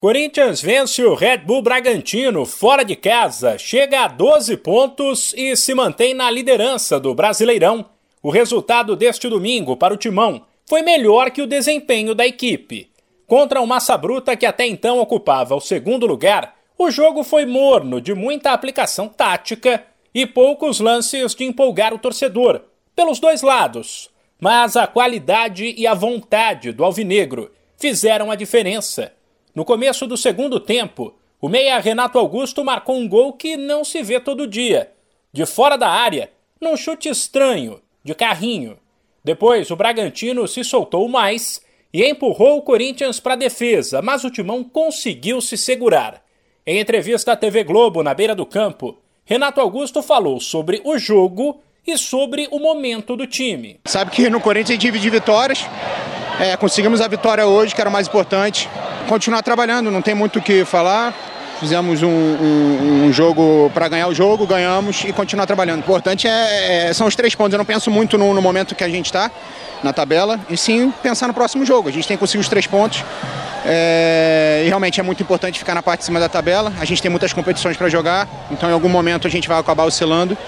Corinthians vence o Red Bull Bragantino fora de casa, chega a 12 pontos e se mantém na liderança do Brasileirão. O resultado deste domingo para o Timão foi melhor que o desempenho da equipe. Contra o Massa Bruta, que até então ocupava o segundo lugar, o jogo foi morno, de muita aplicação tática e poucos lances de empolgar o torcedor, pelos dois lados. Mas a qualidade e a vontade do Alvinegro fizeram a diferença no começo do segundo tempo, o meia Renato Augusto marcou um gol que não se vê todo dia. De fora da área, num chute estranho, de carrinho. Depois, o Bragantino se soltou mais e empurrou o Corinthians para a defesa, mas o Timão conseguiu se segurar. Em entrevista à TV Globo, na beira do campo, Renato Augusto falou sobre o jogo e sobre o momento do time. Sabe que no Corinthians a gente divide vitórias. É, conseguimos a vitória hoje, que era o mais importante continuar trabalhando, não tem muito o que falar. Fizemos um, um, um jogo para ganhar o jogo, ganhamos e continuar trabalhando. O importante é, é, são os três pontos. Eu não penso muito no, no momento que a gente está na tabela, e sim pensar no próximo jogo. A gente tem que conseguir os três pontos. É, e realmente é muito importante ficar na parte de cima da tabela. A gente tem muitas competições para jogar, então em algum momento a gente vai acabar oscilando.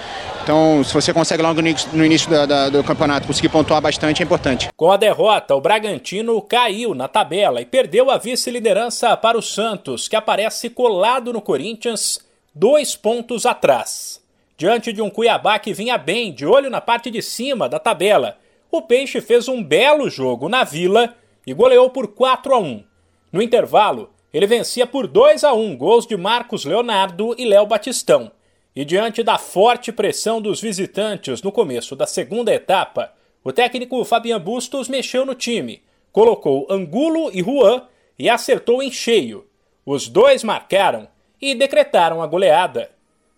Então, se você consegue logo no início da, da, do campeonato conseguir pontuar bastante, é importante. Com a derrota, o Bragantino caiu na tabela e perdeu a vice-liderança para o Santos, que aparece colado no Corinthians, dois pontos atrás. Diante de um Cuiabá que vinha bem, de olho na parte de cima da tabela, o Peixe fez um belo jogo na Vila e goleou por 4 a 1. No intervalo, ele vencia por 2 a 1, gols de Marcos Leonardo e Léo Batistão. E diante da forte pressão dos visitantes no começo da segunda etapa, o técnico Fabian Bustos mexeu no time, colocou Angulo e Juan e acertou em cheio. Os dois marcaram e decretaram a goleada.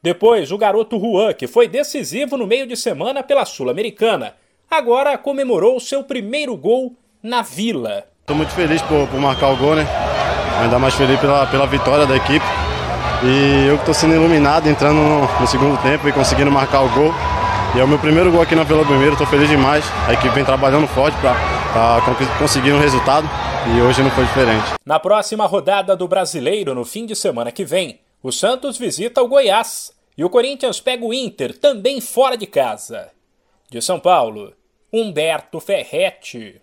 Depois, o garoto Juan, que foi decisivo no meio de semana pela Sul-Americana, agora comemorou seu primeiro gol na Vila. Estou muito feliz por, por, marcar o gol, né? Ainda mais feliz pela, pela vitória da equipe. E eu que estou sendo iluminado, entrando no, no, segundo tempo e conseguindo marcar o gol. E é o meu primeiro gol aqui na Vila Belmiro, estou feliz demais. A equipe vem trabalhando forte para conseguir um resultado e hoje não foi diferente. Na próxima rodada do Brasileiro, no fim de semana que vem, o Santos visita o Goiás e o Corinthians pega o Inter, também fora de casa. De São Paulo, Humberto Ferretti.